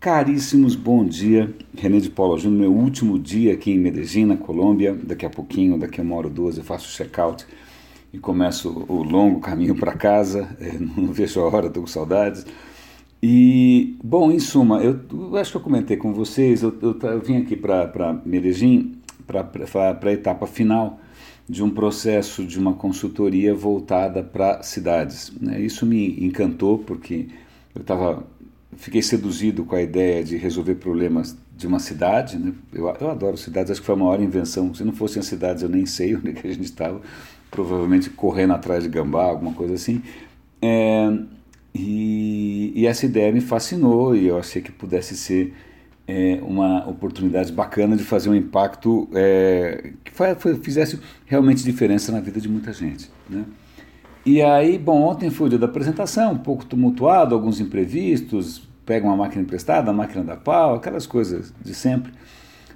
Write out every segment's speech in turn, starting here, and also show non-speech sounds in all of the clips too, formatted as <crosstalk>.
Caríssimos, bom dia. René de Paula Júnior, meu último dia aqui em Medellín, na Colômbia. Daqui a pouquinho, daqui a uma hora ou duas, eu faço o check-out e começo o longo caminho para casa. <laughs> É, não vejo a hora, estou com saudades. E, bom, em suma, eu, eu, acho que eu comentei com vocês, eu, eu, eu vim aqui para Medellín para a etapa final de um processo de uma consultoria voltada para cidades. Né? Isso me encantou porque eu estava fiquei seduzido com a ideia de resolver problemas de uma cidade. Né? Eu, eu adoro cidades, acho que foi a maior invenção. Se não fossem as cidades, eu nem sei <laughs> onde que a gente estava. Provavelmente correndo atrás de gambá, alguma coisa assim. É, e, e, essa ideia me fascinou e eu achei que pudesse ser é, uma oportunidade bacana de fazer um impacto é, que foi, foi, fizesse realmente diferença na vida de muita gente. Né? E aí, bom, ontem foi o dia da apresentação, um pouco tumultuado, alguns imprevistos, pega uma máquina emprestada, a máquina da pau, aquelas coisas de sempre.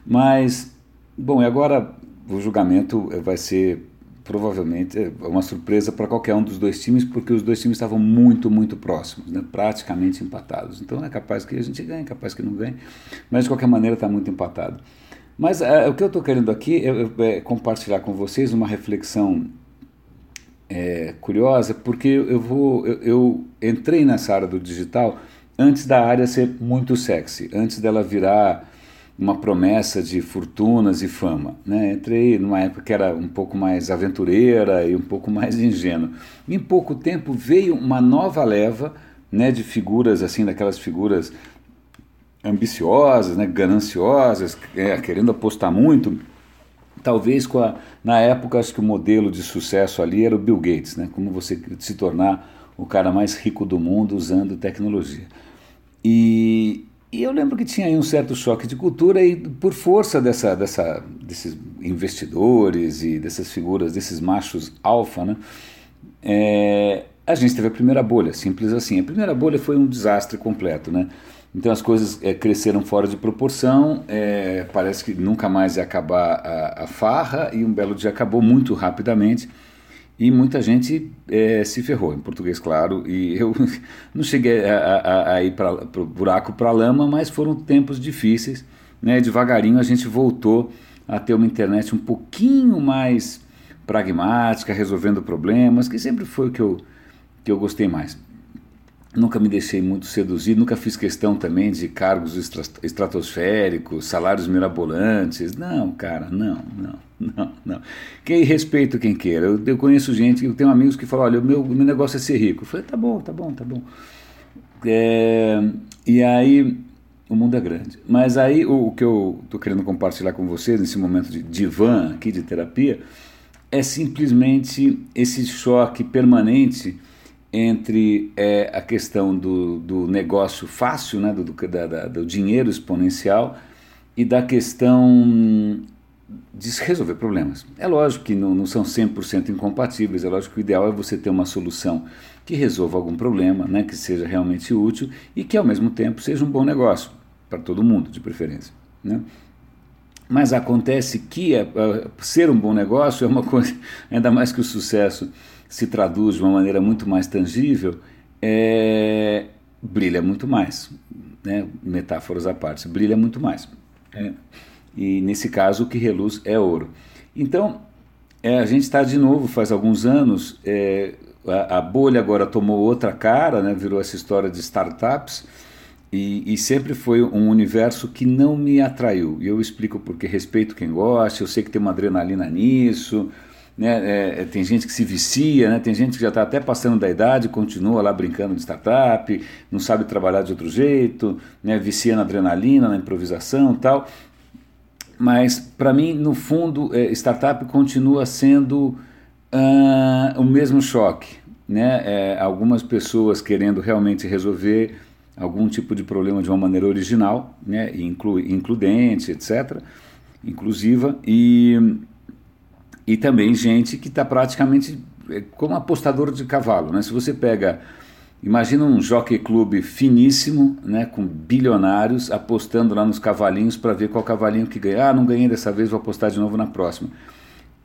Mas, bom, e agora o julgamento vai ser provavelmente é, uma surpresa para qualquer um dos dois times, porque os dois times estavam muito, muito próximos, né? praticamente empatados. Então é capaz que a gente ganhe, capaz que não ganhe, mas de qualquer maneira está muito empatado. Mas é, o que eu estou querendo aqui é, é, compartilhar com vocês uma reflexão é, curiosa, porque eu, vou, eu, eu entrei nessa área do digital antes da área ser muito sexy, antes dela virar uma promessa de fortunas e fama. Né? Entrei numa época que era um pouco mais aventureira e um pouco mais <laughs> ingênua. Em pouco tempo veio uma nova leva né, de figuras, assim, daquelas figuras ambiciosas, né, gananciosas, é, querendo apostar muito. Talvez com a, na época acho que o modelo de sucesso ali era o Bill Gates, né? Como você se tornar o cara mais rico do mundo usando tecnologia. E, e eu lembro que tinha aí um certo choque de cultura e por força dessa, dessa, desses investidores e dessas figuras, desses machos alfa, né, é, a gente teve a primeira bolha, simples assim. A primeira bolha foi um desastre completo, né? Então as coisas é, cresceram fora de proporção, é, parece que nunca mais ia acabar a, a farra e um belo dia acabou muito rapidamente e muita gente é, se ferrou, em português, claro. E eu <laughs> não cheguei a, a, a ir para o buraco, para a lama, mas foram tempos difíceis. Né? Devagarinho a gente voltou a ter uma internet um pouquinho mais pragmática, resolvendo problemas, que sempre foi o que eu, que eu gostei mais. Nunca me deixei muito seduzido, nunca fiz questão também de cargos estratosféricos, salários mirabolantes. Não, cara, não, não, <laughs> não, não. Quem respeito quem queira. Eu, eu conheço gente, eu tenho amigos que falam, olha, o meu, meu negócio é ser rico. Eu falei, tá bom, tá bom, tá bom. É, e aí, o mundo é grande. Mas aí, o, o que eu estou querendo compartilhar com vocês nesse momento de divã aqui, de terapia, é simplesmente esse choque permanente entre é, a questão do, do negócio fácil, né, do, da, do dinheiro exponencial, e da questão de resolver problemas. É lógico que não, não são 100% incompatíveis, é lógico que o ideal é você ter uma solução que resolva algum problema, né, que seja realmente útil e que ao mesmo tempo seja um bom negócio, para todo mundo, de preferência. Né? Mas acontece que é, é, ser um bom negócio é uma coisa, <laughs> ainda mais que o sucesso se traduz de uma maneira muito mais tangível, é, brilha muito mais. Né? Metáforas à parte, brilha muito mais. É. E nesse caso, o que reluz é ouro. Então, é, a gente está de novo, faz alguns anos, é, a, a, bolha agora tomou outra cara, né? virou essa história de startups. E, e, sempre foi um universo que não me atraiu. E eu explico porque respeito quem gosta, eu sei que tem uma adrenalina nisso, né? É, é, tem gente que se vicia, né? tem gente que já está até passando da idade, continua lá brincando de startup, não sabe trabalhar de outro jeito, né? vicia na adrenalina, na improvisação tal. Mas, para mim, no fundo, é, startup continua sendo uh, o mesmo choque. Né? É, algumas pessoas querendo realmente resolver algum tipo de problema de uma maneira original, né? Inclu includente, etc., inclusiva, e e também gente que está praticamente é, como apostador de cavalo. Né? Se você pega, imagina um jockey clube finíssimo, né, com bilionários, apostando lá nos cavalinhos para ver qual cavalinho que ganha. Ah, não ganhei dessa vez, vou apostar de novo na próxima.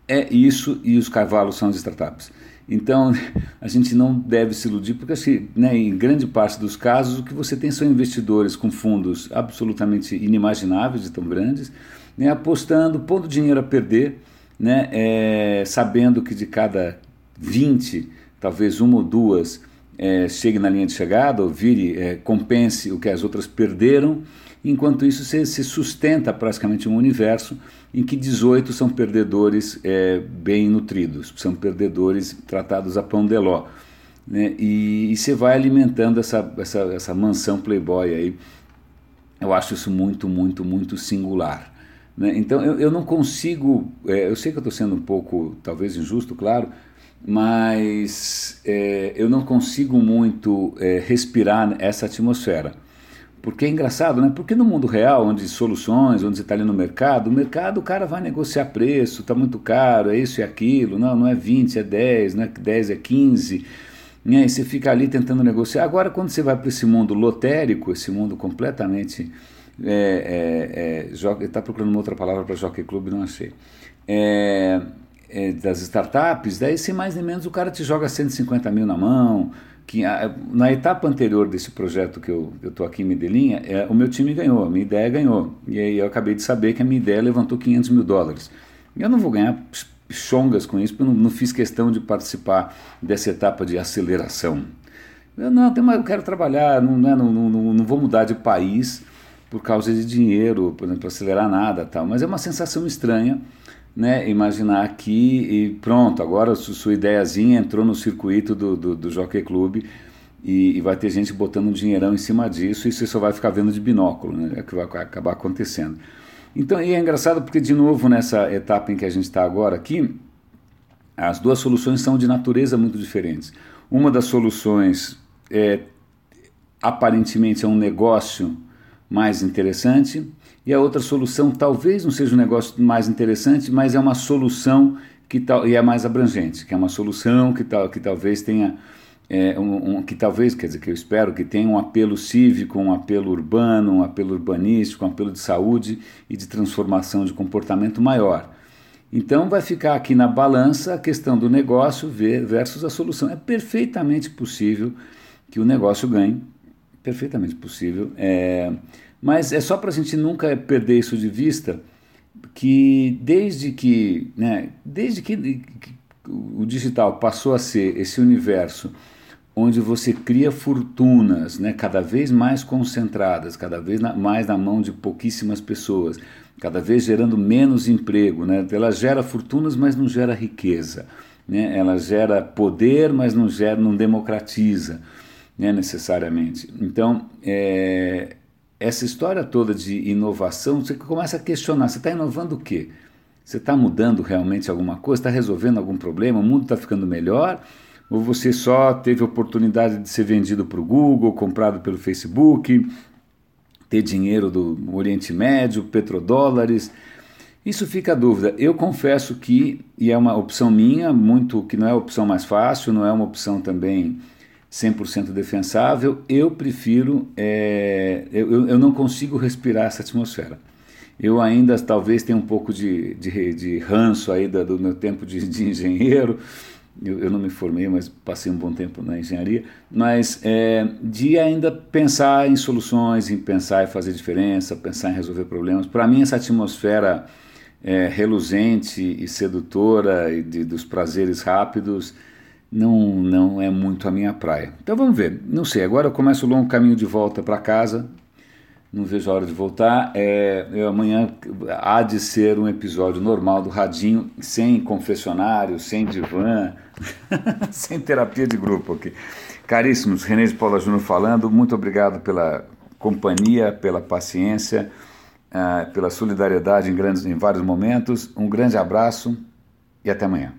É isso e os cavalos são as startups. Então, <laughs> a gente não deve se iludir, porque assim, né, em grande parte dos casos o que você tem são investidores com fundos absolutamente inimagináveis de tão grandes, né, apostando, pondo dinheiro a perder, né, é, sabendo que de cada 20, talvez uma ou duas é, chegue na linha de chegada ou vire, é, compense o que as outras perderam, enquanto isso se, se sustenta praticamente um universo em que 18 são perdedores é, bem nutridos, são perdedores tratados a pão de ló. Né? E, você vai alimentando essa, essa, essa mansão playboy aí. Eu acho isso muito, muito, muito singular. Né? Então eu, eu não consigo, é, eu sei que eu estou sendo um pouco, talvez injusto, claro, mas é, eu não consigo muito é, respirar essa atmosfera. Porque é engraçado, né? Porque no mundo real, onde soluções, onde você está ali no mercado, o mercado o cara vai negociar preço, está muito caro, é isso e aquilo, não, não é 20, é 10, não é 10, é 15. Né? E você fica ali tentando negociar. Agora, quando você vai para esse mundo lotérico, esse mundo completamente. É, é, é, está procurando uma outra palavra para Jockey Club, não achei. É, é, das startups, daí sem mais nem menos o cara te joga 150 mil na mão. Que, a, na etapa anterior desse projeto que eu estou aqui em Medellín, é, o meu time ganhou, a minha ideia ganhou. E aí eu acabei de saber que a minha ideia levantou 500 mil dólares. Eu não vou ganhar chongas com isso, porque eu não, não fiz questão de participar dessa etapa de aceleração. Eu não, eu quero trabalhar, não, não, não, não, não vou mudar de país por causa de dinheiro, por exemplo, acelerar nada tal. Mas é uma sensação estranha né, imaginar que e pronto, agora sua ideiazinha entrou no circuito do, do, do Jockey Club e, e, vai ter gente botando um dinheirão em cima disso e você só vai ficar vendo de binóculo, né, é que vai acabar acontecendo. Então, e é engraçado porque, de novo, nessa etapa em que a gente está agora aqui, as duas soluções são de natureza muito diferentes. Uma das soluções é, aparentemente é um negócio mais interessante, e a outra solução talvez não seja um negócio mais interessante, mas é uma solução que tal e é mais abrangente, que é uma solução que tal que talvez tenha é, um, um, que talvez, quer dizer, que eu espero que tenha um apelo cívico, um apelo urbano, um apelo urbanístico, um apelo de saúde e de transformação de comportamento maior. Então vai ficar aqui na balança a questão do negócio versus a solução. É perfeitamente possível que o negócio ganhe, perfeitamente possível. É, mas é só para a gente nunca perder isso de vista que desde que, né, desde que o digital passou a ser esse universo onde você cria fortunas, né, cada vez mais concentradas, cada vez na, mais na mão de pouquíssimas pessoas, cada vez gerando menos emprego, né? Ela gera fortunas, mas não gera riqueza, né? Ela gera poder, mas não gera, não democratiza, né, necessariamente. Então, é, essa história toda de inovação, você começa a questionar: você está inovando o quê? Você está mudando realmente alguma coisa? Está resolvendo algum problema? O mundo está ficando melhor? Ou você só teve oportunidade de ser vendido para o Google, comprado pelo Facebook, ter dinheiro do Oriente Médio, petrodólares? Isso fica a dúvida. Eu confesso que, e é uma opção minha, muito que não é a opção mais fácil, não é uma opção também 100% defensável, eu prefiro, é, eu, eu não consigo respirar essa atmosfera. Eu ainda talvez tenha um pouco de, de, de ranço aí do, do meu tempo de, de engenheiro, eu, eu, não me formei, mas passei um bom tempo na engenharia, mas é, de ainda pensar em soluções, em pensar em fazer diferença, pensar em resolver problemas. Para mim, essa atmosfera é, reluzente e sedutora e de, dos prazeres rápidos não, não é muito a minha praia. Então vamos ver. Não sei, agora eu começo o longo caminho de volta para casa. Não vejo a hora de voltar. É, eu, amanhã há de ser um episódio normal do Radinho, sem confessionário, sem divã, <laughs> sem terapia de grupo aqui. Caríssimos, René de Paula Júnior falando, muito obrigado pela companhia, pela paciência, uh, pela solidariedade em, grandes, em vários momentos. Um grande abraço e até amanhã.